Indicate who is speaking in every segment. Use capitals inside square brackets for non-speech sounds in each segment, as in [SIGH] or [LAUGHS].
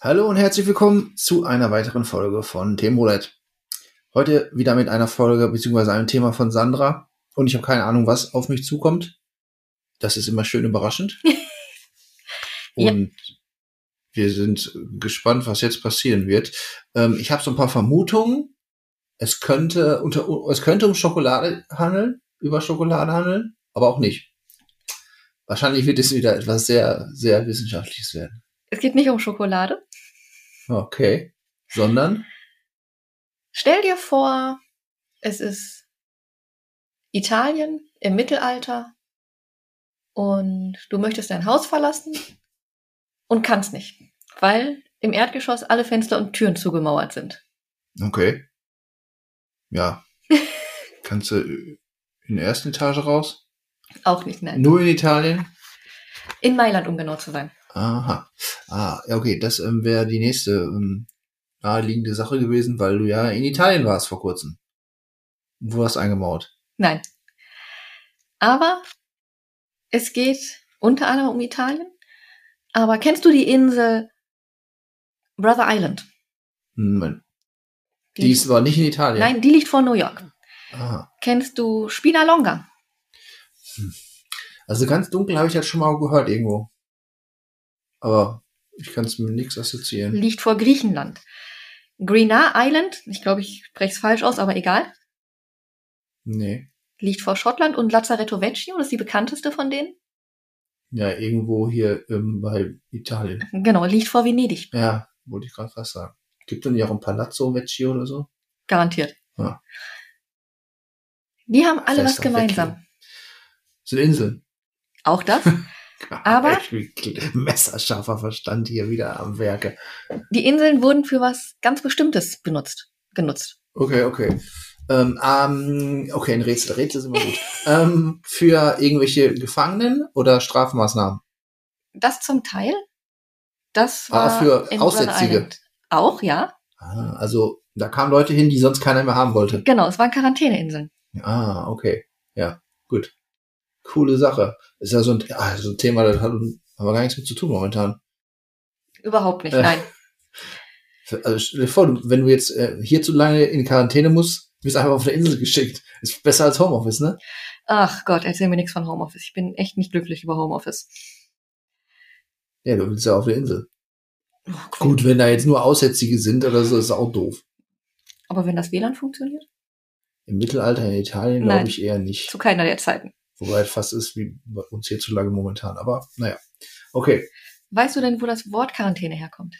Speaker 1: Hallo und herzlich willkommen zu einer weiteren Folge von Themenroulette. Heute wieder mit einer Folge bzw. einem Thema von Sandra und ich habe keine Ahnung, was auf mich zukommt. Das ist immer schön überraschend. [LAUGHS]
Speaker 2: Ja.
Speaker 1: Wir sind gespannt, was jetzt passieren wird. Ähm, ich habe so ein paar Vermutungen. Es könnte unter es könnte um Schokolade handeln, über Schokolade handeln, aber auch nicht. Wahrscheinlich wird es wieder etwas sehr, sehr Wissenschaftliches werden.
Speaker 2: Es geht nicht um Schokolade.
Speaker 1: Okay. Sondern?
Speaker 2: Stell dir vor, es ist Italien im Mittelalter und du möchtest dein Haus verlassen und kannst nicht, weil im Erdgeschoss alle Fenster und Türen zugemauert sind.
Speaker 1: Okay. Ja. [LAUGHS] Kannst du in der ersten Etage raus?
Speaker 2: Auch nicht, nein.
Speaker 1: Nur in Italien?
Speaker 2: In Mailand, um genau zu sein.
Speaker 1: Aha. Ah, ja, okay, das ähm, wäre die nächste ähm, naheliegende Sache gewesen, weil du ja in Italien warst vor kurzem. Du hast eingemauert.
Speaker 2: Nein. Aber es geht unter anderem um Italien. Aber kennst du die Insel Brother Island?
Speaker 1: Hm, die ist aber nicht in Italien.
Speaker 2: Nein, die liegt vor New York.
Speaker 1: Aha.
Speaker 2: Kennst du Spinalonga?
Speaker 1: Also ganz dunkel habe ich das schon mal gehört irgendwo. Aber ich kann es mir nichts assoziieren.
Speaker 2: Liegt vor Griechenland. Greenar Island, ich glaube, ich spreche es falsch aus, aber egal,
Speaker 1: Nee.
Speaker 2: liegt vor Schottland und Lazzaretto Vecchio, das ist die bekannteste von denen.
Speaker 1: Ja, irgendwo hier ähm, bei Italien.
Speaker 2: Genau, liegt vor Venedig,
Speaker 1: Ja, wollte ich gerade was sagen. Gibt denn ja auch ein Palazzo Vecchio oder so?
Speaker 2: garantiert.
Speaker 1: Ja.
Speaker 2: Die haben alle was
Speaker 1: Fester
Speaker 2: gemeinsam.
Speaker 1: Vecchio. Sind Inseln.
Speaker 2: Auch das. [LAUGHS] Aber-
Speaker 1: messerscharfer Verstand hier wieder am Werke.
Speaker 2: Die Inseln wurden für was ganz Bestimmtes benutzt, genutzt.
Speaker 1: Okay, okay. Ähm, ähm, okay, ein Rätsel. Rätsel sind immer gut. [LAUGHS] ähm, für irgendwelche Gefangenen oder Strafmaßnahmen?
Speaker 2: Das zum Teil. Das
Speaker 1: Ah,
Speaker 2: war
Speaker 1: für
Speaker 2: in
Speaker 1: Aussätzige.
Speaker 2: Auch, ja.
Speaker 1: Ah, also da kamen Leute hin, die sonst keiner mehr haben wollte.
Speaker 2: Genau, es waren Quarantäneinseln.
Speaker 1: Ah, okay. Ja, gut. Coole Sache. Ist ja so ein, ah, so ein Thema, das hat haben wir gar nichts mit zu tun momentan.
Speaker 2: Überhaupt nicht,
Speaker 1: Äh.
Speaker 2: nein. [LAUGHS]
Speaker 1: Also stell dir vor, wenn du jetzt äh, hier zu lange in Quarantäne musst, wirst einfach auf eine Insel geschickt. Ist besser als Homeoffice, ne?
Speaker 2: Ach Gott, erzähl mir nichts von Homeoffice. Ich bin echt nicht glücklich über Homeoffice.
Speaker 1: Ja, du willst ja auf der Insel.
Speaker 2: Oh,
Speaker 1: Gut, wenn da jetzt nur Aussätzige sind oder so, ist auch doof.
Speaker 2: Aber wenn das WLAN funktioniert?
Speaker 1: Im Mittelalter in Italien glaube ich eher nicht.
Speaker 2: Zu keiner der Zeiten.
Speaker 1: Wobei es fast ist wie bei uns hierzulage momentan. Aber naja. Okay.
Speaker 2: Weißt du denn, wo das Wort Quarantäne herkommt?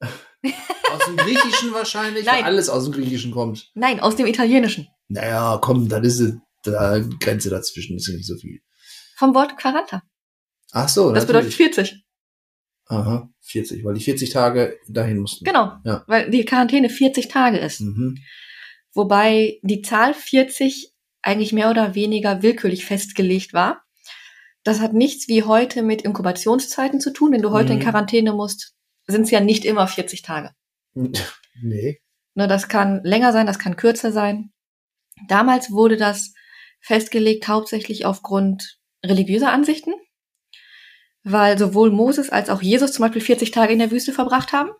Speaker 1: Aus dem Griechischen wahrscheinlich,
Speaker 2: Nein.
Speaker 1: weil alles aus dem Griechischen kommt.
Speaker 2: Nein, aus dem Italienischen.
Speaker 1: Naja, komm, dann ist es da Grenze dazwischen, ist ja nicht so viel.
Speaker 2: Vom Wort Quaranta.
Speaker 1: Ach so,
Speaker 2: Das bedeutet
Speaker 1: natürlich.
Speaker 2: 40.
Speaker 1: Aha, 40, weil die 40 Tage dahin mussten.
Speaker 2: Genau.
Speaker 1: Ja.
Speaker 2: Weil die Quarantäne 40 Tage ist.
Speaker 1: Mhm.
Speaker 2: Wobei die Zahl 40 eigentlich mehr oder weniger willkürlich festgelegt war. Das hat nichts wie heute mit Inkubationszeiten zu tun. Wenn du heute
Speaker 1: Mhm.
Speaker 2: in Quarantäne musst, sind es ja nicht immer 40 Tage. [LAUGHS]
Speaker 1: Nee.
Speaker 2: Ne, das kann länger sein, das kann kürzer sein. Damals wurde das festgelegt hauptsächlich aufgrund religiöser Ansichten, weil sowohl Moses als auch Jesus zum Beispiel 40 Tage in der Wüste verbracht haben.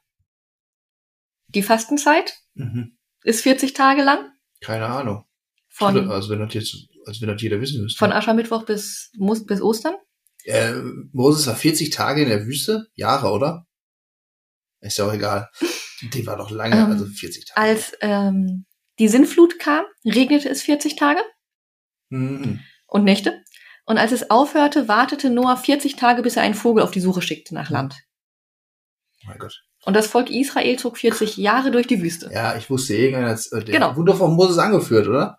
Speaker 2: Die Fastenzeit
Speaker 1: Mhm.
Speaker 2: ist 40 Tage lang.
Speaker 1: Keine Ahnung.
Speaker 2: Von,
Speaker 1: also wenn das jetzt, als wenn das jeder wissen müsste.
Speaker 2: von Aschermittwoch bis, bis Ostern.
Speaker 1: äh, Moses war 40 Tage in der Wüste? Jahre, oder? Ist ja auch egal. [LAUGHS] Die war doch lange,
Speaker 2: Ähm,
Speaker 1: also 40 Tage.
Speaker 2: Als ähm, die Sinnflut kam, regnete es 40 Tage
Speaker 1: Mhm.
Speaker 2: und Nächte. Und als es aufhörte, wartete Noah 40 Tage, bis er einen Vogel auf die Suche schickte nach Land.
Speaker 1: Oh mein Gott.
Speaker 2: Und das Volk Israel zog 40 Jahre durch die Wüste.
Speaker 1: Ja, ich wusste irgendeiner, als, äh, der
Speaker 2: Genau.
Speaker 1: wurde doch von Moses angeführt, oder?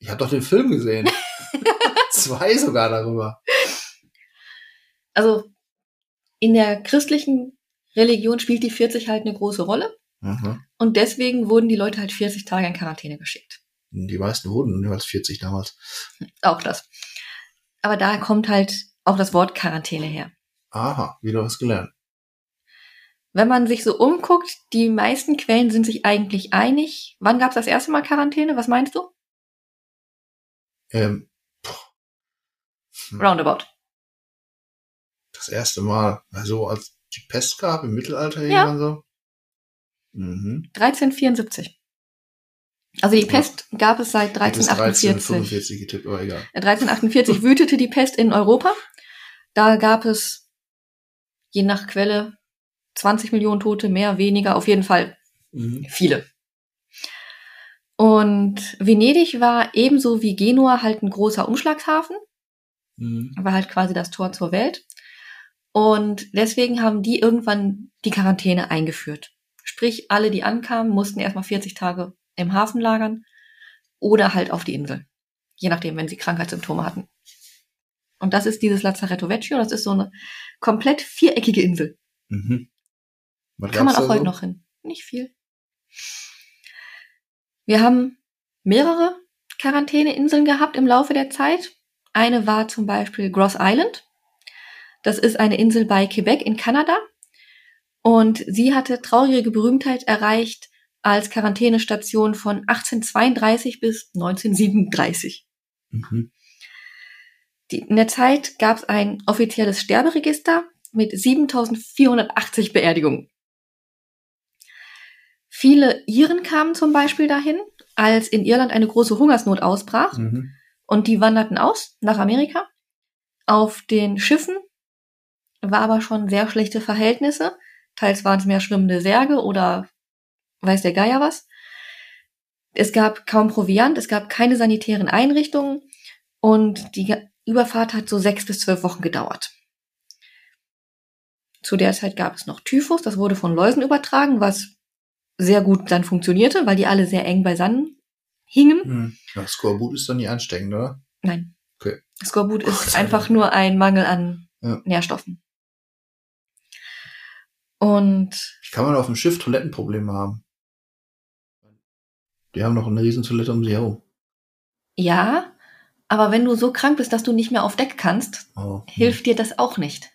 Speaker 1: Ich habe doch den Film gesehen. [LAUGHS] Zwei sogar darüber.
Speaker 2: Also in der christlichen Religion spielt die 40 halt eine große Rolle.
Speaker 1: Mhm.
Speaker 2: Und deswegen wurden die Leute halt 40 Tage in Quarantäne geschickt.
Speaker 1: Die meisten wurden jeweils 40 damals.
Speaker 2: Auch das. Aber da kommt halt auch das Wort Quarantäne her.
Speaker 1: Aha, wieder was gelernt.
Speaker 2: Wenn man sich so umguckt, die meisten Quellen sind sich eigentlich einig. Wann gab es das erste Mal Quarantäne? Was meinst du?
Speaker 1: Ähm. Hm.
Speaker 2: Roundabout.
Speaker 1: Das erste Mal, also als die Pest gab im Mittelalter
Speaker 2: Ja.
Speaker 1: so. Mhm.
Speaker 2: 1374. Also die
Speaker 1: Ja.
Speaker 2: Pest gab es seit
Speaker 1: Ich hätte es
Speaker 2: 1348.
Speaker 1: 1345 getippt, aber egal.
Speaker 2: 1348 wütete die Pest in Europa. Da gab es, je nach Quelle, 20 Millionen Tote, mehr, weniger, auf jeden Fall
Speaker 1: Mhm.
Speaker 2: viele. Und Venedig war ebenso wie Genua halt ein großer Umschlagshafen,
Speaker 1: Mhm.
Speaker 2: war halt quasi das Tor zur Welt. Und deswegen haben die irgendwann die Quarantäne eingeführt. Sprich, alle, die ankamen, mussten erstmal 40 Tage im Hafen lagern oder halt auf die Insel. Je nachdem, wenn sie Krankheitssymptome hatten. Und das ist dieses Lazzaretto Vecchio. Das ist so eine komplett viereckige Insel.
Speaker 1: Mhm. Was
Speaker 2: Kann man auch heute
Speaker 1: so?
Speaker 2: noch hin. Nicht viel. Wir haben mehrere Quarantäneinseln gehabt im Laufe der Zeit. Eine war zum Beispiel Gross Island. Das ist eine Insel bei Quebec in Kanada. Und sie hatte traurige Berühmtheit erreicht als Quarantänestation von 1832 bis 1937.
Speaker 1: Mhm.
Speaker 2: Die, in der Zeit gab es ein offizielles Sterberegister mit 7480 Beerdigungen. Viele Iren kamen zum Beispiel dahin, als in Irland eine große Hungersnot ausbrach
Speaker 1: Mhm.
Speaker 2: und die wanderten aus nach Amerika. Auf den Schiffen war aber schon sehr schlechte Verhältnisse. Teils waren es mehr schwimmende Särge oder weiß der Geier was. Es gab kaum Proviant, es gab keine sanitären Einrichtungen und die Überfahrt hat so sechs bis zwölf Wochen gedauert. Zu der Zeit gab es noch Typhus, das wurde von Läusen übertragen, was sehr gut dann funktionierte, weil die alle sehr eng beisammen hingen.
Speaker 1: Mhm. Ja, Skorbut ist doch nicht ansteckend, oder?
Speaker 2: Nein.
Speaker 1: Okay.
Speaker 2: Skorbut ist einfach nur ein Mangel an
Speaker 1: Ja.
Speaker 2: Nährstoffen. Und
Speaker 1: Wie kann man auf dem Schiff Toilettenprobleme haben? Die haben noch eine riesen Toilette um sie herum.
Speaker 2: ja, aber wenn du so krank bist, dass du nicht mehr auf Deck kannst,
Speaker 1: Oh.
Speaker 2: hilft dir das auch nicht.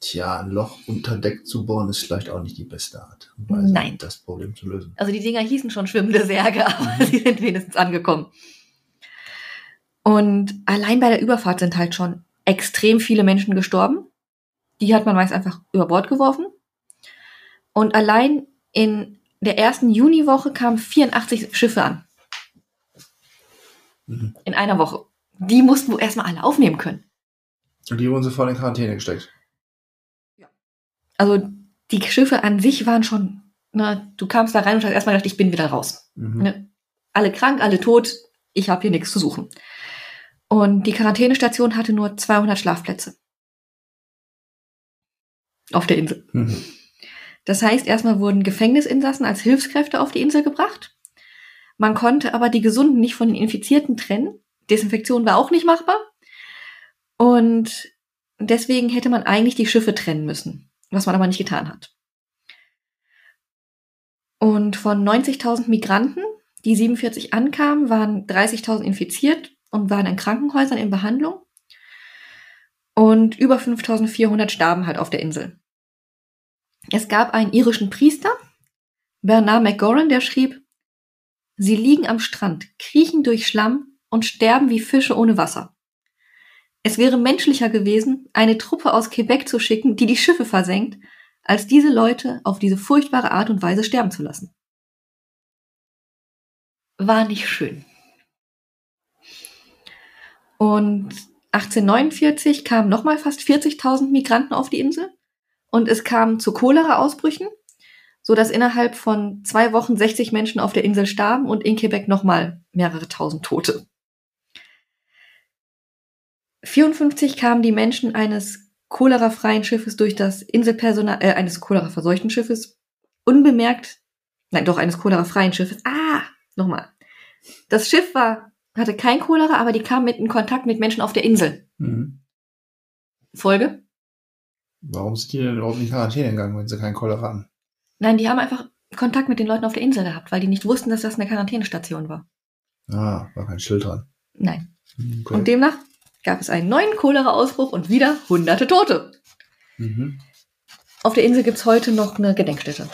Speaker 1: Tja, ein Loch unter Deck zu bohren ist vielleicht auch nicht die beste Art,
Speaker 2: Nein.
Speaker 1: das Problem zu lösen.
Speaker 2: Also die Dinger hießen schon schwimmende Särge, [LAUGHS] aber
Speaker 1: Mhm.
Speaker 2: sie sind wenigstens angekommen. Und allein bei der Überfahrt sind halt schon extrem viele Menschen gestorben. Die hat man meist einfach über Bord geworfen. Und allein in der ersten Juniwoche kamen 84 Schiffe an.
Speaker 1: Mhm.
Speaker 2: In einer Woche. Die mussten wir erstmal alle aufnehmen können.
Speaker 1: Und die wurden sofort in Quarantäne gesteckt.
Speaker 2: Also die Schiffe an sich waren schon, na, du kamst da rein und hast erstmal gedacht, ich bin wieder raus.
Speaker 1: Mhm.
Speaker 2: Ne? Alle krank, alle tot, ich habe hier nichts zu suchen. Und die Quarantänestation hatte nur 200 Schlafplätze. Auf der Insel.
Speaker 1: Mhm.
Speaker 2: Das heißt, erstmal wurden Gefängnisinsassen als Hilfskräfte auf die Insel gebracht. Man konnte aber die Gesunden nicht von den Infizierten trennen. Desinfektion war auch nicht machbar. Und deswegen hätte man eigentlich die Schiffe trennen müssen, was man aber nicht getan hat. Und von 90.000 Migranten, die 47 ankamen, waren 30.000 infiziert und waren in Krankenhäusern in Behandlung. Und über 5.400 starben halt auf der Insel. Es gab einen irischen Priester, Bernard McGoran, der schrieb, Sie liegen am Strand, kriechen durch Schlamm und sterben wie Fische ohne Wasser. Es wäre menschlicher gewesen, eine Truppe aus Quebec zu schicken, die die Schiffe versenkt, als diese Leute auf diese furchtbare Art und Weise sterben zu lassen. War nicht schön. Und 1849 kamen nochmal fast 40.000 Migranten auf die Insel und es kam zu Cholera-Ausbrüchen, so dass innerhalb von zwei Wochen 60 Menschen auf der Insel starben und in Quebec nochmal mehrere tausend Tote. 54 kamen die Menschen eines cholerafreien Schiffes durch das Inselpersonal, äh, eines choleraverseuchten Schiffes unbemerkt, nein, doch eines cholerafreien Schiffes. Ah, nochmal. Das Schiff war, hatte kein Cholera, aber die kamen mit in Kontakt mit Menschen auf der Insel.
Speaker 1: Mhm.
Speaker 2: Folge?
Speaker 1: Warum sind die denn überhaupt in Quarantäne gegangen, wenn sie keinen Cholera hatten?
Speaker 2: Nein, die haben einfach Kontakt mit den Leuten auf der Insel gehabt, weil die nicht wussten, dass das eine Quarantänestation war.
Speaker 1: Ah, war kein Schild dran.
Speaker 2: Nein.
Speaker 1: Okay.
Speaker 2: Und demnach gab es einen neuen Cholera-Ausbruch und wieder hunderte Tote.
Speaker 1: Mhm.
Speaker 2: Auf der Insel gibt's heute noch eine Gedenkstätte.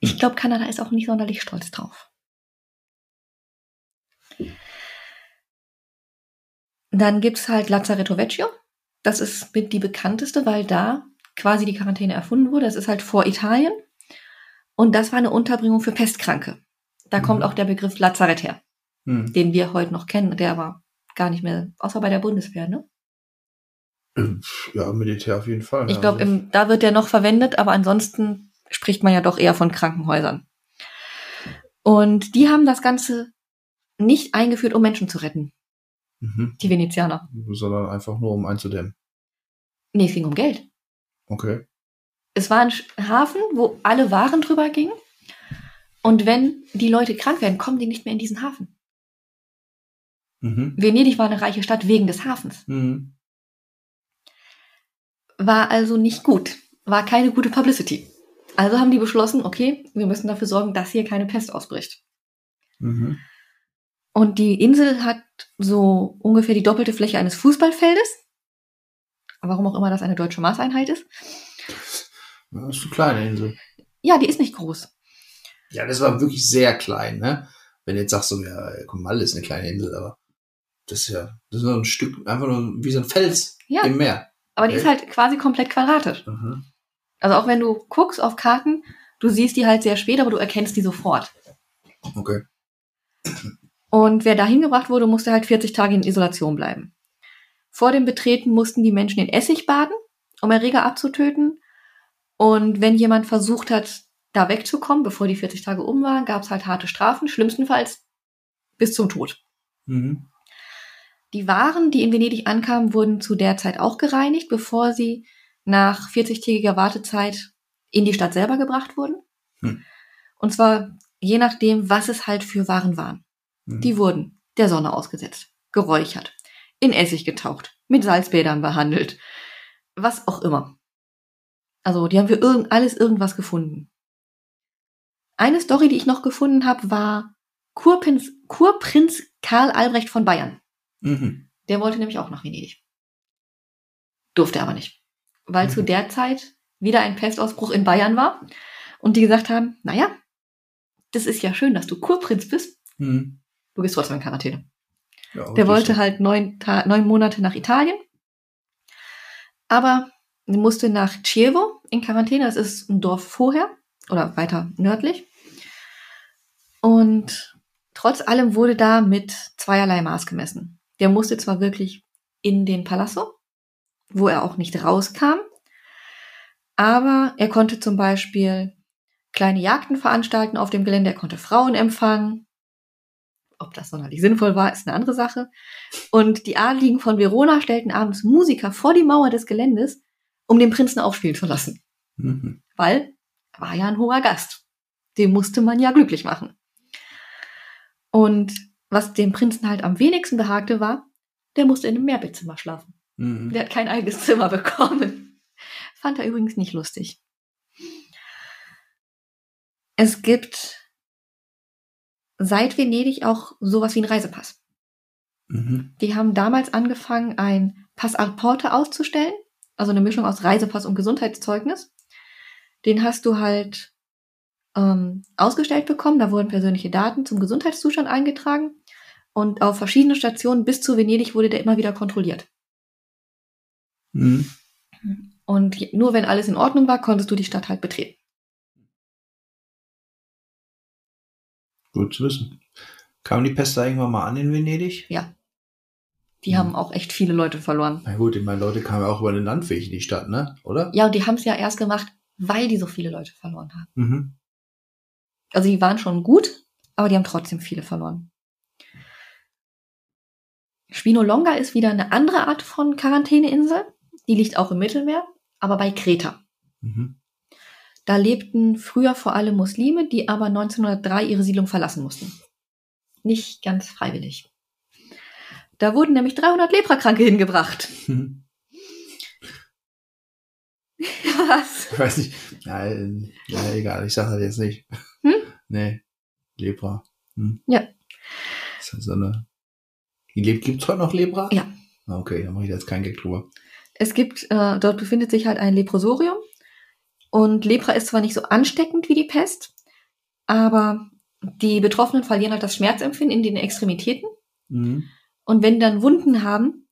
Speaker 2: Ich glaube, Kanada ist auch nicht sonderlich stolz drauf. Dann gibt's halt Lazzaretto Vecchio. Das ist mit die bekannteste, weil da quasi die Quarantäne erfunden wurde. Das ist halt vor Italien. Und das war eine Unterbringung für Pestkranke. Da
Speaker 1: Mhm.
Speaker 2: kommt auch der Begriff Lazarett her,
Speaker 1: Mhm.
Speaker 2: den wir heute noch kennen. Der war gar nicht mehr, außer bei der Bundeswehr, ne?
Speaker 1: Ähm, Ja, Militär auf jeden Fall.
Speaker 2: Ich
Speaker 1: ja.
Speaker 2: glaube,
Speaker 1: Also,
Speaker 2: da wird der noch verwendet, aber ansonsten spricht man ja doch eher von Krankenhäusern. Und die haben das Ganze nicht eingeführt, um Menschen zu retten,
Speaker 1: mhm.
Speaker 2: die Venezianer.
Speaker 1: Sondern einfach nur, um einzudämmen.
Speaker 2: Nee, es ging um Geld.
Speaker 1: Okay.
Speaker 2: Es war ein Hafen, wo alle Waren drüber gingen. Und wenn die Leute krank werden, kommen die nicht mehr in diesen Hafen.
Speaker 1: Mhm.
Speaker 2: Venedig war eine reiche Stadt wegen des Hafens.
Speaker 1: Mhm.
Speaker 2: War also nicht gut. War keine gute Publicity. Also haben die beschlossen, okay, wir müssen dafür sorgen, dass hier keine Pest ausbricht.
Speaker 1: Mhm.
Speaker 2: Und die Insel hat so ungefähr die doppelte Fläche eines Fußballfeldes. Warum auch immer das eine deutsche Maßeinheit ist.
Speaker 1: Das ist eine kleine Insel.
Speaker 2: Ja, die ist nicht groß.
Speaker 1: Ja, das war wirklich sehr klein, ne? Wenn du jetzt sagst, so, ja, komm, Malle ist eine kleine Insel, aber das ist ja, das ist nur ein Stück, einfach nur wie so ein Fels
Speaker 2: Ja.
Speaker 1: im Meer.
Speaker 2: Aber die ist halt quasi komplett quadratisch.
Speaker 1: Mhm.
Speaker 2: Also auch wenn du guckst auf Karten, du siehst die halt sehr spät, aber du erkennst die sofort.
Speaker 1: Okay.
Speaker 2: Und wer da hingebracht wurde, musste halt 40 Tage in Isolation bleiben. Vor dem Betreten mussten die Menschen in Essig baden, um Erreger abzutöten. Und wenn jemand versucht hat, da wegzukommen, bevor die 40 Tage um waren, gab es halt harte Strafen, schlimmstenfalls bis zum Tod.
Speaker 1: Mhm.
Speaker 2: Die Waren, die in Venedig ankamen, wurden zu der Zeit auch gereinigt, bevor sie nach 40-tägiger Wartezeit in die Stadt selber gebracht wurden.
Speaker 1: Hm.
Speaker 2: Und zwar je nachdem, was es halt für Waren waren.
Speaker 1: Mhm.
Speaker 2: Die wurden der Sonne ausgesetzt, geräuchert, in Essig getaucht, mit Salzbädern behandelt, was auch immer. Also, die haben für irgend, alles irgendwas gefunden. Eine Story, die ich noch gefunden habe, war Kurprinz, Kurprinz Karl Albrecht von Bayern.
Speaker 1: Mhm.
Speaker 2: Der wollte nämlich auch nach Venedig. Durfte aber nicht. Weil
Speaker 1: Mhm.
Speaker 2: zu der Zeit wieder ein Pestausbruch in Bayern war und die gesagt haben, naja, das ist ja schön, dass du Kurprinz bist.
Speaker 1: Mhm.
Speaker 2: Du gehst trotzdem in Quarantäne.
Speaker 1: Ja,
Speaker 2: Der wollte
Speaker 1: so.
Speaker 2: halt neun, Ta neun Monate nach Italien. Aber musste nach Chievo in Quarantäne. Das ist ein Dorf vorher oder weiter nördlich. Und trotz allem wurde da mit zweierlei Maß gemessen. Der musste zwar wirklich in den Palazzo, wo er auch nicht rauskam, aber er konnte zum Beispiel kleine Jagden veranstalten auf dem Gelände, er konnte Frauen empfangen. Ob das sonderlich sinnvoll war, ist eine andere Sache. Und die Adligen von Verona stellten abends Musiker vor die Mauer des Geländes, um den Prinzen aufspielen zu lassen.
Speaker 1: Mhm.
Speaker 2: Weil er war ja ein hoher Gast. Den musste man ja glücklich machen. Und was dem Prinzen halt am wenigsten behagte war, der musste in einem Mehrbettzimmer schlafen.
Speaker 1: Mhm.
Speaker 2: Der hat kein eigenes Zimmer bekommen. Fand er übrigens nicht lustig. Es gibt seit Venedig auch sowas wie einen Reisepass.
Speaker 1: Mhm.
Speaker 2: Die haben damals angefangen, ein Passaporte auszustellen, also eine Mischung aus Reisepass und Gesundheitszeugnis. Den hast du halt ähm, ausgestellt bekommen. Da wurden persönliche Daten zum Gesundheitszustand eingetragen. Und auf verschiedenen Stationen bis zu Venedig wurde der immer wieder kontrolliert.
Speaker 1: Mhm.
Speaker 2: Und nur wenn alles in Ordnung war, konntest du die Stadt halt betreten.
Speaker 1: Gut zu wissen. Kam die Pest da irgendwann mal an in Venedig?
Speaker 2: Die
Speaker 1: Mhm.
Speaker 2: haben auch echt viele Leute verloren.
Speaker 1: Na gut, ich meine, Leute kamen ja auch über den Landweg in die Stadt, ne? Oder?
Speaker 2: Ja, und die haben es ja erst gemacht, weil die so viele Leute verloren haben.
Speaker 1: Mhm.
Speaker 2: Also die waren schon gut, aber die haben trotzdem viele verloren. Spinolonga ist wieder eine andere Art von Quarantäneinsel. Die liegt auch im Mittelmeer, aber bei Kreta.
Speaker 1: Mhm.
Speaker 2: Da lebten früher vor allem Muslime, die aber 1903 ihre Siedlung verlassen mussten. Nicht ganz freiwillig. Da wurden nämlich 300 Leprakranke hingebracht.
Speaker 1: Mhm. [LAUGHS]
Speaker 2: Was?
Speaker 1: Ich weiß nicht. Äh, ja egal, ich sag das jetzt nicht.
Speaker 2: Hm?
Speaker 1: Nee. Lepra. Hm.
Speaker 2: Ja.
Speaker 1: Das ist halt so eine. Lebt, gibt's heute noch Lepra?
Speaker 2: Ja.
Speaker 1: Ah, Okay, dann mache ich jetzt keinen Gag drüber.
Speaker 2: Es gibt, äh, dort befindet sich halt ein Leprosorium. Und Lepra ist zwar nicht so ansteckend wie die Pest, aber die Betroffenen verlieren halt das Schmerzempfinden in den Extremitäten.
Speaker 1: Mhm.
Speaker 2: Und wenn die dann Wunden haben,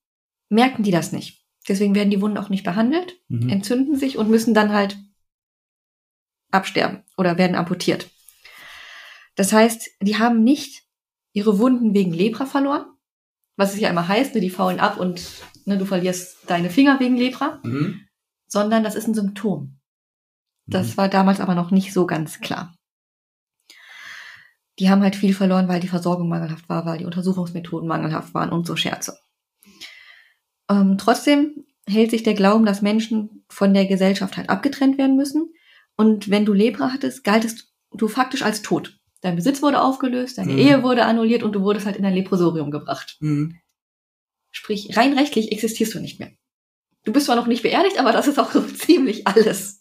Speaker 2: merken die das nicht. Deswegen werden die Wunden auch nicht behandelt,
Speaker 1: Mhm.
Speaker 2: entzünden sich und müssen dann halt absterben oder werden amputiert. Das heißt, die haben nicht ihre Wunden wegen Lepra verloren, was es ja immer heißt, ne, die faulen ab und ne, du verlierst deine Finger wegen Lepra,
Speaker 1: Mhm.
Speaker 2: sondern das ist ein Symptom. Das
Speaker 1: Mhm.
Speaker 2: war damals aber noch nicht so ganz klar. Die haben halt viel verloren, weil die Versorgung mangelhaft war, weil die Untersuchungsmethoden mangelhaft waren und so Scherze. Ähm, trotzdem hält sich der Glauben, dass Menschen von der Gesellschaft halt abgetrennt werden müssen. Und wenn du Lepra hattest, galtest du faktisch als tot. Dein Besitz wurde aufgelöst, deine
Speaker 1: Mhm.
Speaker 2: Ehe wurde annulliert und du wurdest halt in ein Leprosorium gebracht.
Speaker 1: Mhm.
Speaker 2: Sprich, rein rechtlich existierst du nicht mehr. Du bist zwar noch nicht beerdigt, aber das ist auch so [LAUGHS] ziemlich alles.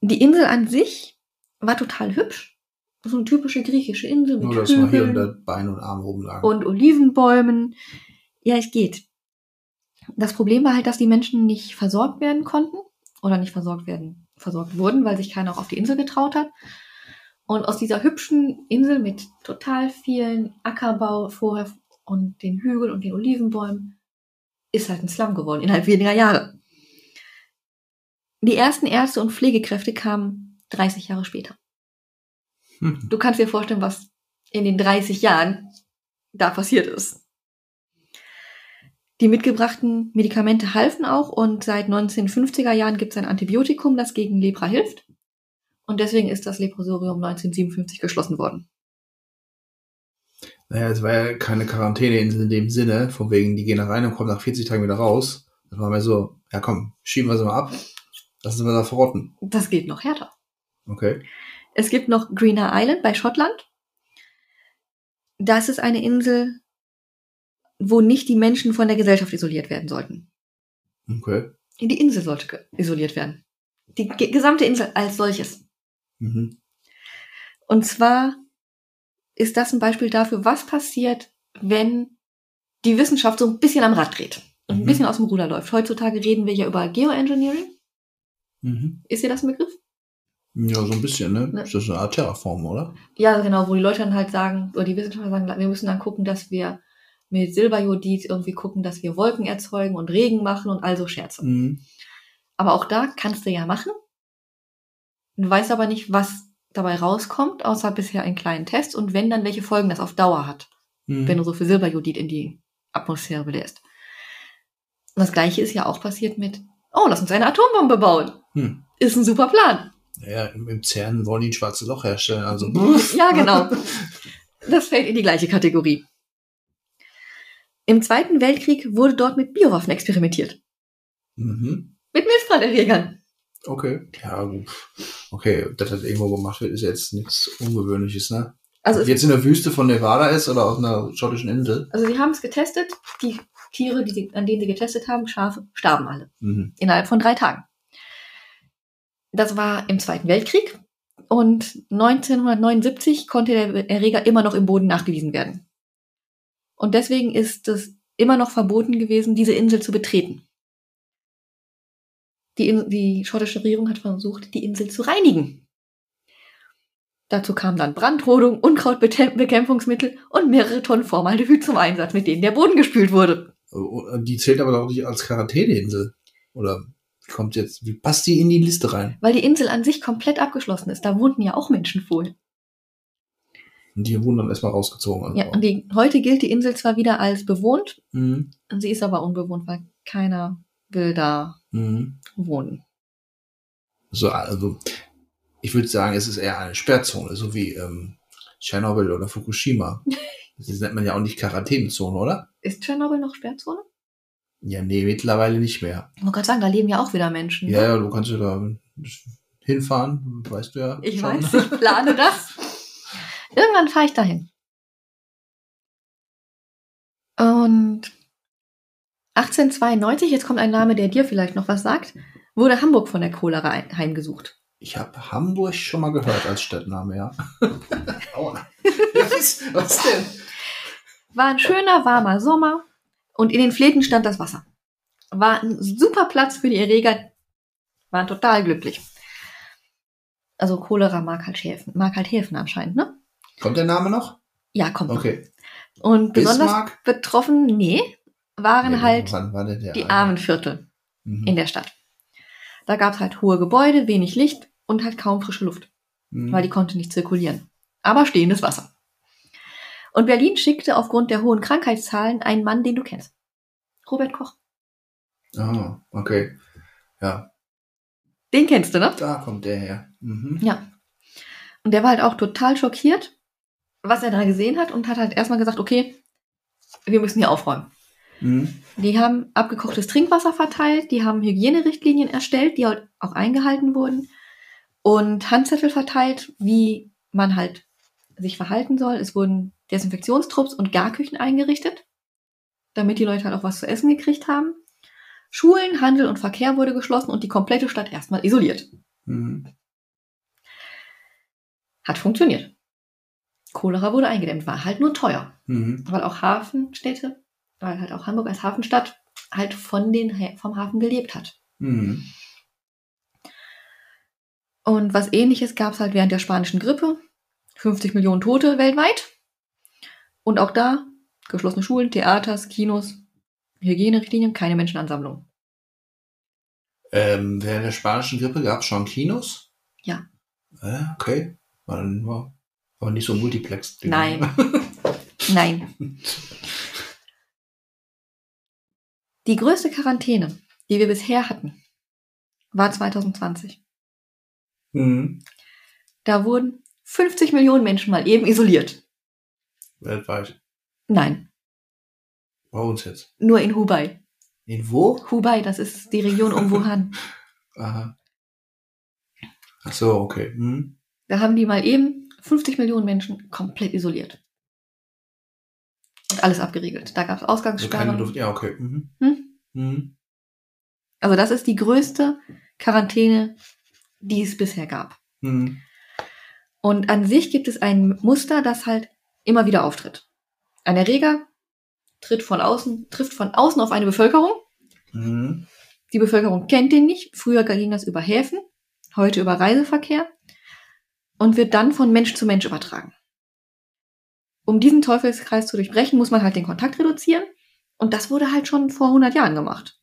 Speaker 2: Die Insel an sich war total hübsch. So eine typische griechische Insel mit
Speaker 1: Nur, dass mal hier
Speaker 2: Hügeln
Speaker 1: unter Bein und Arm rumlagen.
Speaker 2: und Olivenbäumen. Ja, es geht. Das Problem war halt, dass die Menschen nicht versorgt werden konnten oder nicht versorgt werden, versorgt wurden, weil sich keiner auch auf die Insel getraut hat. Und aus dieser hübschen Insel mit total vielen Ackerbau vorher und den Hügeln und den Olivenbäumen ist halt ein Slum geworden innerhalb weniger Jahre. Die ersten Ärzte und Pflegekräfte kamen 30 Jahre später.
Speaker 1: Mhm.
Speaker 2: Du kannst dir vorstellen, was in den 30 Jahren da passiert ist. Die mitgebrachten Medikamente halfen auch und seit 1950er Jahren gibt es ein Antibiotikum, das gegen Lepra hilft. Und deswegen ist das Leprosorium 1957 geschlossen worden.
Speaker 1: Naja, es war ja keine Quarantäneinsel in dem Sinne, von wegen, die gehen da rein und kommen nach 40 Tagen wieder raus. Das war mir so, ja komm, schieben wir sie mal ab, lassen wir da verrotten.
Speaker 2: Das geht noch härter.
Speaker 1: Okay.
Speaker 2: Es gibt noch Greener Island bei Schottland. Das ist eine Insel, wo nicht die Menschen von der Gesellschaft isoliert werden sollten.
Speaker 1: Okay.
Speaker 2: Die Insel sollte isoliert werden. Die ge gesamte Insel als solches.
Speaker 1: Mhm.
Speaker 2: Und zwar ist das ein Beispiel dafür, was passiert, wenn die Wissenschaft so ein bisschen am Rad dreht und ein
Speaker 1: Mhm.
Speaker 2: bisschen aus dem Ruder läuft. Heutzutage reden wir ja über Geoengineering.
Speaker 1: Mhm.
Speaker 2: Ist dir das ein Begriff?
Speaker 1: Ja, so ein bisschen, ne?
Speaker 2: Ne.
Speaker 1: Ist das eine Art Terraform, oder?
Speaker 2: Ja, genau, wo die Leute dann halt sagen, oder die Wissenschaftler sagen, wir müssen dann gucken, dass wir mit Silberjodid irgendwie gucken, dass wir Wolken erzeugen und Regen machen und all so Scherze.
Speaker 1: Mhm.
Speaker 2: Aber auch da kannst du ja machen. Du weißt aber nicht, was dabei rauskommt, außer bisher einen kleinen Test und wenn dann welche Folgen das auf Dauer hat.
Speaker 1: Mhm.
Speaker 2: wenn du so viel Silberjodid in die Atmosphäre bläst. Und das gleiche ist ja auch passiert mit, oh, lass uns eine Atombombe bauen.
Speaker 1: Hm.
Speaker 2: Ist ein super Plan.
Speaker 1: Naja, im CERN wollen die ein schwarzes Loch herstellen, also. [LAUGHS]
Speaker 2: Ja, genau. Das fällt in die gleiche Kategorie. Im Zweiten Weltkrieg wurde dort mit Biowaffen experimentiert.
Speaker 1: mhm.
Speaker 2: Mit Milchbrand-Erregern.
Speaker 1: Okay. Ja, gut. Okay, dass das irgendwo gemacht wird, ist jetzt nichts Ungewöhnliches, ne?
Speaker 2: Also,
Speaker 1: jetzt in der Wüste von Nevada ist oder auf einer schottischen Insel.
Speaker 2: also sie haben es getestet. Die Tiere, die sie, an denen sie getestet haben, Schafe, starben alle.
Speaker 1: Mhm.
Speaker 2: innerhalb von drei Tagen. Das war im Zweiten Weltkrieg und 1979 konnte der Erreger immer noch im Boden nachgewiesen werden. Und deswegen ist es immer noch verboten gewesen, diese Insel zu betreten. Die, In die schottische Regierung hat versucht, die Insel zu reinigen. Dazu kam dann Brandrodung, Unkrautbekämpfungsmittel und mehrere Tonnen Formaldehyd zum Einsatz, mit denen der Boden gespült wurde.
Speaker 1: Oh, Die zählt aber doch nicht als Quarantäneinsel. Oder wie kommt jetzt, wie passt die in die Liste rein?
Speaker 2: Weil die Insel an sich komplett abgeschlossen ist. Da wohnten ja auch Menschen vorher.
Speaker 1: Und die wurden dann erstmal rausgezogen. Also.
Speaker 2: Ja, und die, heute gilt die Insel zwar wieder als bewohnt,
Speaker 1: mhm.
Speaker 2: sie ist aber unbewohnt, weil keiner will da
Speaker 1: Mhm.
Speaker 2: wohnen.
Speaker 1: So, also, ich würde sagen, es ist eher eine Sperrzone, so wie ähm, Tschernobyl oder Fukushima. [LAUGHS] Das nennt man ja auch nicht Quarantänezone, oder?
Speaker 2: Ist Tschernobyl noch Sperrzone?
Speaker 1: Ja, nee, mittlerweile nicht mehr.
Speaker 2: Ich wollte gerade sagen, da leben ja auch wieder Menschen.
Speaker 1: Ja,
Speaker 2: ne?
Speaker 1: ja, du kannst ja da hinfahren, weißt du ja.
Speaker 2: Ich
Speaker 1: schon.
Speaker 2: weiß, ich plane das. Irgendwann fahre ich dahin. Und 1892, jetzt kommt ein Name, der dir vielleicht noch was sagt, wurde Hamburg von der Cholera heimgesucht.
Speaker 1: Ich habe Hamburg schon mal gehört als Stadtname, ja. [LAUGHS] Aua. was, was denn?
Speaker 2: War ein schöner, warmer Sommer Und in den Flächen stand das Wasser. War ein super Platz für die Erreger. Waren total glücklich. Also Cholera mag halt Häfen, mag halt Häfen anscheinend, ne?
Speaker 1: Kommt der Name noch?
Speaker 2: Ja, kommt. noch.
Speaker 1: Okay.
Speaker 2: Und besonders
Speaker 1: Bismarck?
Speaker 2: betroffen, nee, waren
Speaker 1: Nee,
Speaker 2: halt die
Speaker 1: eine?
Speaker 2: armen Viertel
Speaker 1: Mhm.
Speaker 2: in der Stadt. Da gab es halt hohe Gebäude, wenig Licht und halt kaum frische Luft,
Speaker 1: Mhm.
Speaker 2: weil die konnte nicht zirkulieren. Aber stehendes Wasser. Und Berlin schickte aufgrund der hohen Krankheitszahlen einen Mann, den du kennst. Robert Koch.
Speaker 1: Ah, okay. Ja,
Speaker 2: Den kennst du, ne?
Speaker 1: da kommt der her. Mhm.
Speaker 2: Ja. Und der war halt auch total schockiert, was er da gesehen hat und hat halt erstmal gesagt, okay, wir müssen hier aufräumen.
Speaker 1: Mhm.
Speaker 2: Die haben abgekochtes Trinkwasser verteilt, die haben Hygienerichtlinien erstellt, die halt auch eingehalten wurden und Handzettel verteilt, wie man halt sich verhalten soll. Es wurden Desinfektionstrupps und Garküchen eingerichtet, damit die Leute halt auch was zu essen gekriegt haben. Schulen, Handel und Verkehr wurde geschlossen und die komplette Stadt erstmal isoliert.
Speaker 1: Mhm.
Speaker 2: Hat funktioniert. Cholera wurde eingedämmt, war halt nur teuer.
Speaker 1: Mhm.
Speaker 2: weil auch Hafenstädte, weil halt auch Hamburg als Hafenstadt halt von den, vom Hafen gelebt hat.
Speaker 1: Mhm.
Speaker 2: Und was ähnliches gab es halt während der spanischen Grippe. 50 Millionen Tote weltweit. Und auch da geschlossene Schulen, Theaters, Kinos, Hygienerichtlinien, keine Menschenansammlung.
Speaker 1: Ähm, während der spanischen Grippe gab es schon Kinos?
Speaker 2: Ja.
Speaker 1: Äh, okay. War, war, nicht so Multiplex.
Speaker 2: Nein. [LAUGHS] Nein. Die größte Quarantäne, die wir bisher hatten, war 2020.
Speaker 1: mhm.
Speaker 2: Da wurden 50 Millionen Menschen mal eben isoliert.
Speaker 1: Weltweit.
Speaker 2: Nein,
Speaker 1: Bei uns jetzt.
Speaker 2: nur in Hubei.
Speaker 1: In wo?
Speaker 2: Hubei, das ist die Region um Wuhan. [LAUGHS]
Speaker 1: Aha. Ach so, okay. Mhm.
Speaker 2: Da haben die mal eben 50 Millionen Menschen komplett isoliert. Alles abgeriegelt. Da gab es
Speaker 1: Also
Speaker 2: Ausgangssperren.
Speaker 1: Luft. Ja, okay. Mhm.
Speaker 2: Hm?
Speaker 1: Mhm.
Speaker 2: Also das ist die größte Quarantäne, die es bisher gab.
Speaker 1: Mhm.
Speaker 2: Und an sich gibt es ein Muster, das halt immer wieder auftritt. Ein Erreger tritt von außen, trifft von außen auf eine Bevölkerung.
Speaker 1: Mhm.
Speaker 2: Die Bevölkerung kennt den nicht. Früher ging das über Häfen, heute über Reiseverkehr und wird dann von Mensch zu Mensch übertragen. Um diesen Teufelskreis zu durchbrechen, muss man halt den Kontakt reduzieren. Und das wurde halt schon vor 100 Jahren gemacht.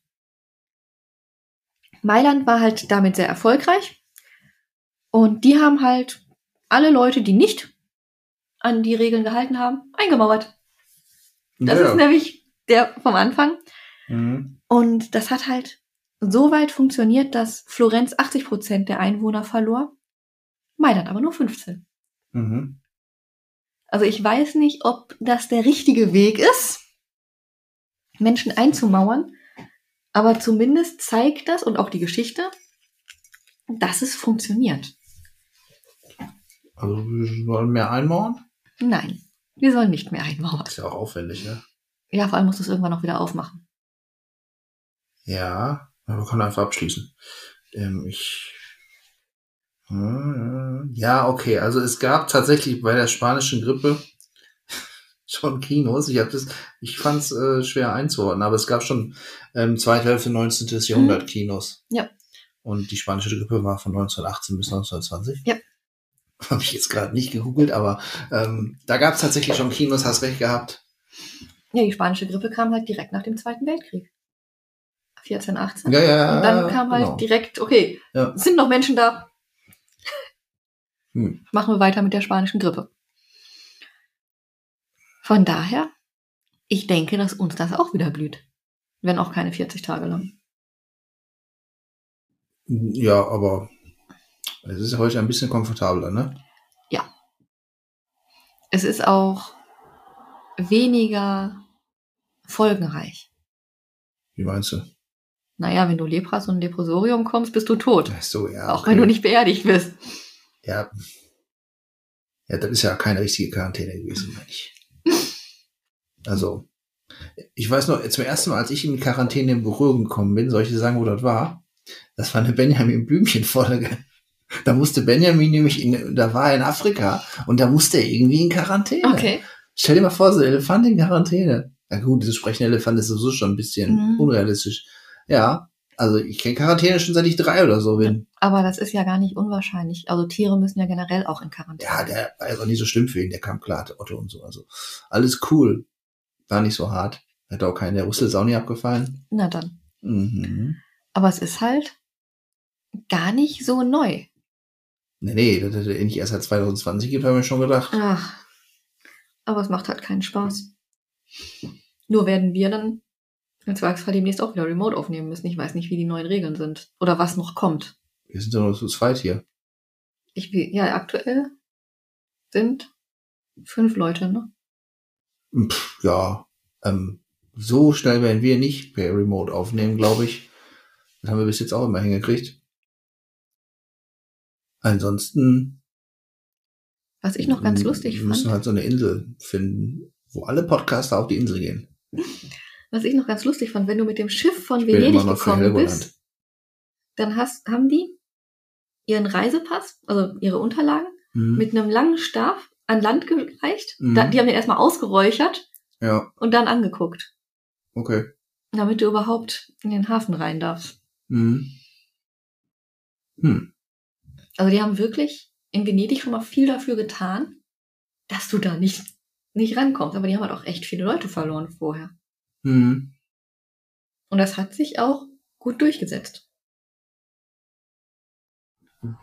Speaker 2: Mailand war halt damit sehr erfolgreich. Und die haben halt alle Leute, die nicht an die Regeln gehalten haben, eingemauert. Das
Speaker 1: ja.
Speaker 2: ist nämlich der vom Anfang.
Speaker 1: mhm.
Speaker 2: Und das hat halt so weit funktioniert, dass Florenz 80 Prozent der Einwohner verlor, Mailand aber nur 15.
Speaker 1: Mhm.
Speaker 2: Also ich weiß nicht, ob das der richtige Weg ist, Menschen einzumauern, aber zumindest zeigt das und auch die Geschichte, dass es funktioniert.
Speaker 1: Also wir wollen mehr einmauern?
Speaker 2: Nein, wir sollen nicht mehr einmauern.
Speaker 1: Ist ja auch aufwendig, ne?
Speaker 2: Ja, vor allem musst du es irgendwann noch wieder aufmachen.
Speaker 1: Ja, aber wir können einfach abschließen. Ähm, ich. Hm, Ja, okay. Also es gab tatsächlich bei der spanischen Grippe [LAUGHS] schon Kinos. Ich habe das, ich fand es äh, schwer einzuordnen, aber es gab schon ähm, zweite Hälfte 19. Jahrhundert Kinos.
Speaker 2: Ja.
Speaker 1: Und die spanische Grippe war von 1918 bis 1920.
Speaker 2: Ja. [LAUGHS]
Speaker 1: Habe ich jetzt gerade nicht gegoogelt, aber ähm, da gab es tatsächlich schon Kinos, hast recht gehabt.
Speaker 2: Ja, die spanische Grippe kam halt direkt nach dem Zweiten Weltkrieg. 14, 18.
Speaker 1: Ja, ja,
Speaker 2: Und dann kam halt
Speaker 1: genau.
Speaker 2: direkt, okay,
Speaker 1: Ja.
Speaker 2: sind noch Menschen da.
Speaker 1: Hm.
Speaker 2: Machen wir weiter mit der spanischen Grippe. Von daher, ich denke, dass uns das auch wieder blüht. Wenn auch keine 40 Tage lang.
Speaker 1: Ja, aber es ist heute ein bisschen komfortabler, ne?
Speaker 2: Es ist auch weniger folgenreich.
Speaker 1: Wie meinst du?
Speaker 2: Naja, wenn du Lepras und Leprosorium kommst, bist du tot.
Speaker 1: Ach so, ja.
Speaker 2: Auch
Speaker 1: okay.
Speaker 2: wenn du nicht beerdigt bist.
Speaker 1: Ja. Ja, das ist ja keine richtige Quarantäne gewesen, meine ich. [LAUGHS] Also, ich weiß noch, zum ersten Mal, als ich in Quarantäne in Berührung gekommen bin, soll ich dir sagen, wo das war? Das war eine Benjamin Blümchen-Folge. [LAUGHS] Da musste Benjamin nämlich in, da war er in Afrika und da musste er irgendwie in Quarantäne.
Speaker 2: Okay.
Speaker 1: Stell dir mal vor, so ein Elefant in Quarantäne. Na gut, diese sprechende Elefant ist sowieso schon ein bisschen
Speaker 2: Mhm.
Speaker 1: unrealistisch. Ja, also ich kenne Quarantäne schon seit ich drei oder so bin.
Speaker 2: Aber das ist ja gar nicht unwahrscheinlich. Also Tiere müssen ja generell auch in Quarantäne.
Speaker 1: Ja, der war auch nicht so schlimm für ihn, der kam klar, der Otto und so. Also alles cool. War nicht so hart. Hat auch keinen der Rüssel Sauni abgefallen.
Speaker 2: Na dann.
Speaker 1: Mhm.
Speaker 2: Aber es ist halt gar nicht so neu.
Speaker 1: Nee, nee, dass es nicht erst seit 2020 gibt, haben wir schon gedacht.
Speaker 2: Ach. Aber es macht halt keinen Spaß. Nur werden wir dann im Zweifelsfall demnächst auch wieder remote aufnehmen müssen. Ich weiß nicht, wie die neuen Regeln sind. Oder was noch kommt.
Speaker 1: Wir sind ja nur zu zweit hier.
Speaker 2: Ich, will- ja, aktuell sind fünf Leute, ne?
Speaker 1: Pff, ja, ähm, so schnell werden wir nicht per Remote aufnehmen, glaube ich. Das haben wir bis jetzt auch immer hingekriegt. Ansonsten
Speaker 2: Was ich noch ganz lustig
Speaker 1: wir müssen
Speaker 2: fand,
Speaker 1: halt so eine Insel finden, wo alle Podcaster auf die Insel gehen. [LAUGHS]
Speaker 2: was ich noch ganz lustig fand, wenn du mit dem Schiff von
Speaker 1: Ich bin
Speaker 2: Venedig gekommen bist, dann hast, haben die ihren Reisepass, also ihre Unterlagen,
Speaker 1: Hm,
Speaker 2: mit einem langen Stab an Land gereicht.
Speaker 1: Mhm.
Speaker 2: Da, die haben den erstmal ausgeräuchert
Speaker 1: ja,
Speaker 2: und dann angeguckt,
Speaker 1: okay.
Speaker 2: damit du überhaupt in den Hafen rein darfst.
Speaker 1: Hm. Hm.
Speaker 2: Also die haben wirklich in Venedig schon mal viel dafür getan, dass du da nicht, nicht rankommst. Aber die haben halt auch echt viele Leute verloren vorher.
Speaker 1: Hm.
Speaker 2: Und das hat sich auch gut durchgesetzt.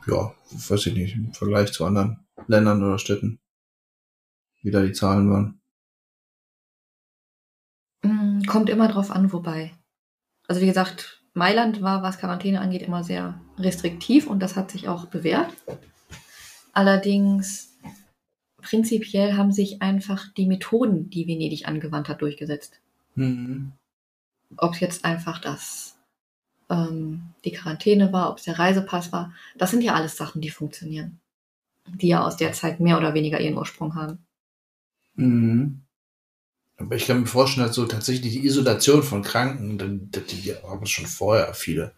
Speaker 1: Ja, weiß ich nicht, im Vergleich zu anderen Ländern oder Städten. Wie da die Zahlen waren.
Speaker 2: Mm, Kommt immer drauf an, wobei. Also wie gesagt, Mailand war, was Quarantäne angeht, immer sehr restriktiv und das hat sich auch bewährt. Allerdings, prinzipiell haben sich einfach die Methoden, die Venedig angewandt hat, durchgesetzt.
Speaker 1: Hm.
Speaker 2: ob es jetzt einfach das ähm, die Quarantäne war, ob es der Reisepass war, das sind ja alles Sachen, die funktionieren, die ja aus der Zeit mehr oder weniger ihren Ursprung haben.
Speaker 1: Mhm. Aber ich kann mir vorstellen, dass so tatsächlich die Isolation von Kranken, das- die haben es schon vorher, viele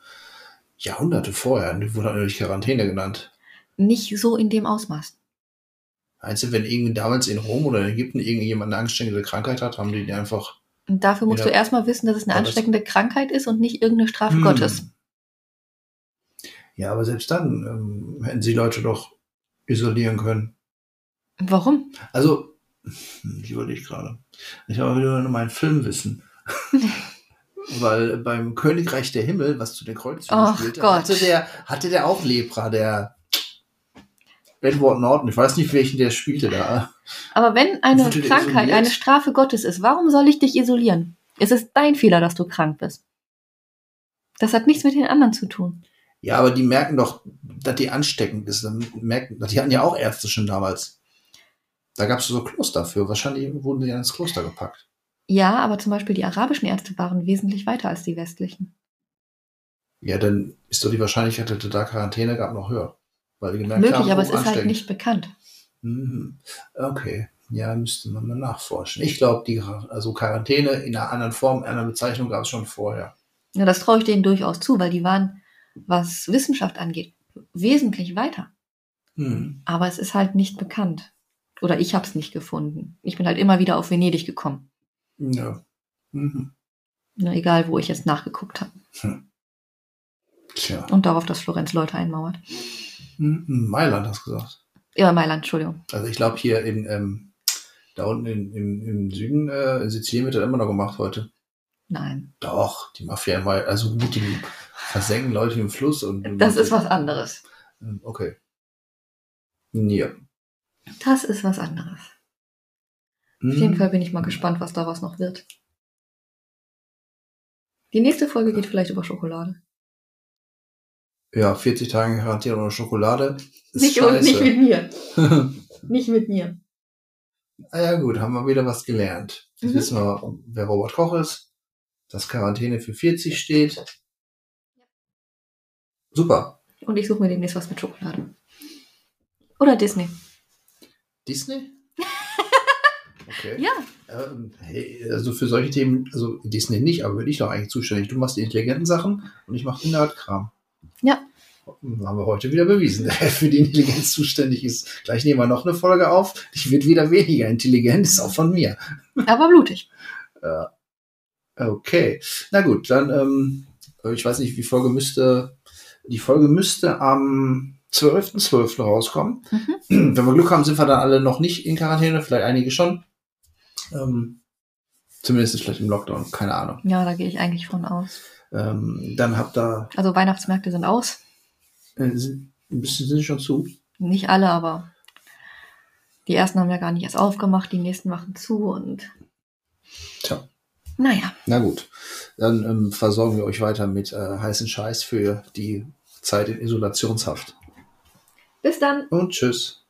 Speaker 1: Jahrhunderte vorher, die wurden natürlich Quarantäne genannt.
Speaker 2: Nicht so in dem Ausmaß.
Speaker 1: Du, wenn irgendwie damals in Rom oder in Ägypten irgendjemand eine ansteckende Krankheit hat, haben die die einfach.
Speaker 2: Und dafür musst
Speaker 1: Ja.
Speaker 2: du erstmal wissen, dass es eine
Speaker 1: Aber das-
Speaker 2: ansteckende Krankheit ist und nicht irgendeine Strafe
Speaker 1: Hm.
Speaker 2: Gottes.
Speaker 1: Ja, aber selbst dann ähm, hätten sie Leute doch isolieren können.
Speaker 2: Warum?
Speaker 1: Also, hm, ich überlege gerade. Ich habe wieder nur mein Filmwissen. [LAUGHS] Weil beim Königreich der Himmel, was zu den Kreuzzügen spielte,
Speaker 2: Gott.
Speaker 1: hatte der, hatte der auch Lepra, der Edward Norton. Ich weiß nicht, welchen der spielte da.
Speaker 2: Aber wenn eine Krankheit eine Strafe Gottes ist, warum soll ich dich isolieren? Es ist dein Fehler, dass du krank bist. Das hat nichts mit den anderen zu tun.
Speaker 1: Ja, aber die merken doch, dass die ansteckend ist. Dann merken, die hatten ja auch Ärzte schon damals. Da gab es so Kloster für. Wahrscheinlich wurden die ins Kloster gepackt.
Speaker 2: Ja, aber zum Beispiel die arabischen Ärzte waren wesentlich weiter als die westlichen.
Speaker 1: Ja, dann ist doch die Wahrscheinlichkeit, dass es da Quarantäne gab, noch höher. Weil die gemerkt
Speaker 2: Möglich,
Speaker 1: haben,
Speaker 2: aber
Speaker 1: oh,
Speaker 2: es ist halt nicht bekannt.
Speaker 1: Mhm. Okay. Ja, müsste man mal nachforschen. Ich glaube, die also Quarantäne in einer anderen Form, einer Bezeichnung gab es schon vorher.
Speaker 2: Ja, das traue ich denen durchaus zu, weil die waren, was Wissenschaft angeht, wesentlich weiter.
Speaker 1: Hm.
Speaker 2: Aber es ist halt nicht bekannt. Oder ich habe es nicht gefunden. Ich bin halt immer wieder auf Venedig gekommen.
Speaker 1: Ja. Mhm.
Speaker 2: Na, egal, wo ich jetzt nachgeguckt habe.
Speaker 1: Tja.
Speaker 2: Und darauf, dass Florenz Leute einmauert.
Speaker 1: Mhm. Mailand hast du gesagt.
Speaker 2: Ja, Mailand, Entschuldigung.
Speaker 1: Also ich glaube hier in ähm, da unten in, im, im Süden, äh, in Sizilien wird das immer noch gemacht heute.
Speaker 2: Nein.
Speaker 1: Doch, die Mafia in Mailand, also gut, die versenken Leute im Fluss und
Speaker 2: Das ist was anderes.
Speaker 1: Ähm, Okay. Ja.
Speaker 2: Das ist was anderes. Auf jeden Fall bin ich mal gespannt, was daraus noch wird. Die nächste Folge geht vielleicht über Schokolade.
Speaker 1: Ja, 40 Tage Quarantäne ohne Schokolade. Ist
Speaker 2: Nicht,
Speaker 1: scheiße.
Speaker 2: nicht mit mir. [LAUGHS] Nicht mit mir.
Speaker 1: ah ja gut, haben wir wieder was gelernt. Jetzt
Speaker 2: Mhm.
Speaker 1: wissen wir, wer Robert Koch ist, dass Quarantäne für 40 steht. Super.
Speaker 2: Und ich suche mir demnächst was mit Schokolade. Oder Disney.
Speaker 1: Disney? [LAUGHS] Okay.
Speaker 2: Ja.
Speaker 1: Ähm, hey, also für solche Themen, also Disney nicht, aber bin ich doch eigentlich zuständig. Du machst die intelligenten Sachen und ich mache den Nerdkram.
Speaker 2: Ja.
Speaker 1: Haben wir heute wieder bewiesen, wer [LAUGHS] für die Intelligenz zuständig ist. Gleich nehmen wir noch eine Folge auf. Die wird wieder weniger intelligent, ist auch von mir. [LAUGHS]
Speaker 2: Aber blutig.
Speaker 1: Okay. Na gut, dann, ähm, ich weiß nicht, die Folge müsste, die Folge müsste am 12.12. rauskommen.
Speaker 2: Mhm.
Speaker 1: Wenn wir Glück haben, sind wir dann alle noch nicht in Quarantäne, vielleicht einige schon. Ähm, zumindest vielleicht im Lockdown, keine Ahnung.
Speaker 2: Ja, da gehe ich eigentlich von aus.
Speaker 1: Ähm, dann habt ihr,
Speaker 2: Also Weihnachtsmärkte sind aus.
Speaker 1: äh, sind, ein bisschen sind schon zu.
Speaker 2: Nicht alle, aber die ersten haben ja gar nicht erst aufgemacht, die nächsten machen zu und
Speaker 1: Tja.
Speaker 2: naja.
Speaker 1: Na gut, dann ähm, versorgen wir euch weiter mit äh, heißen Scheiß für die Zeit in Isolationshaft.
Speaker 2: Bis dann.
Speaker 1: Und tschüss.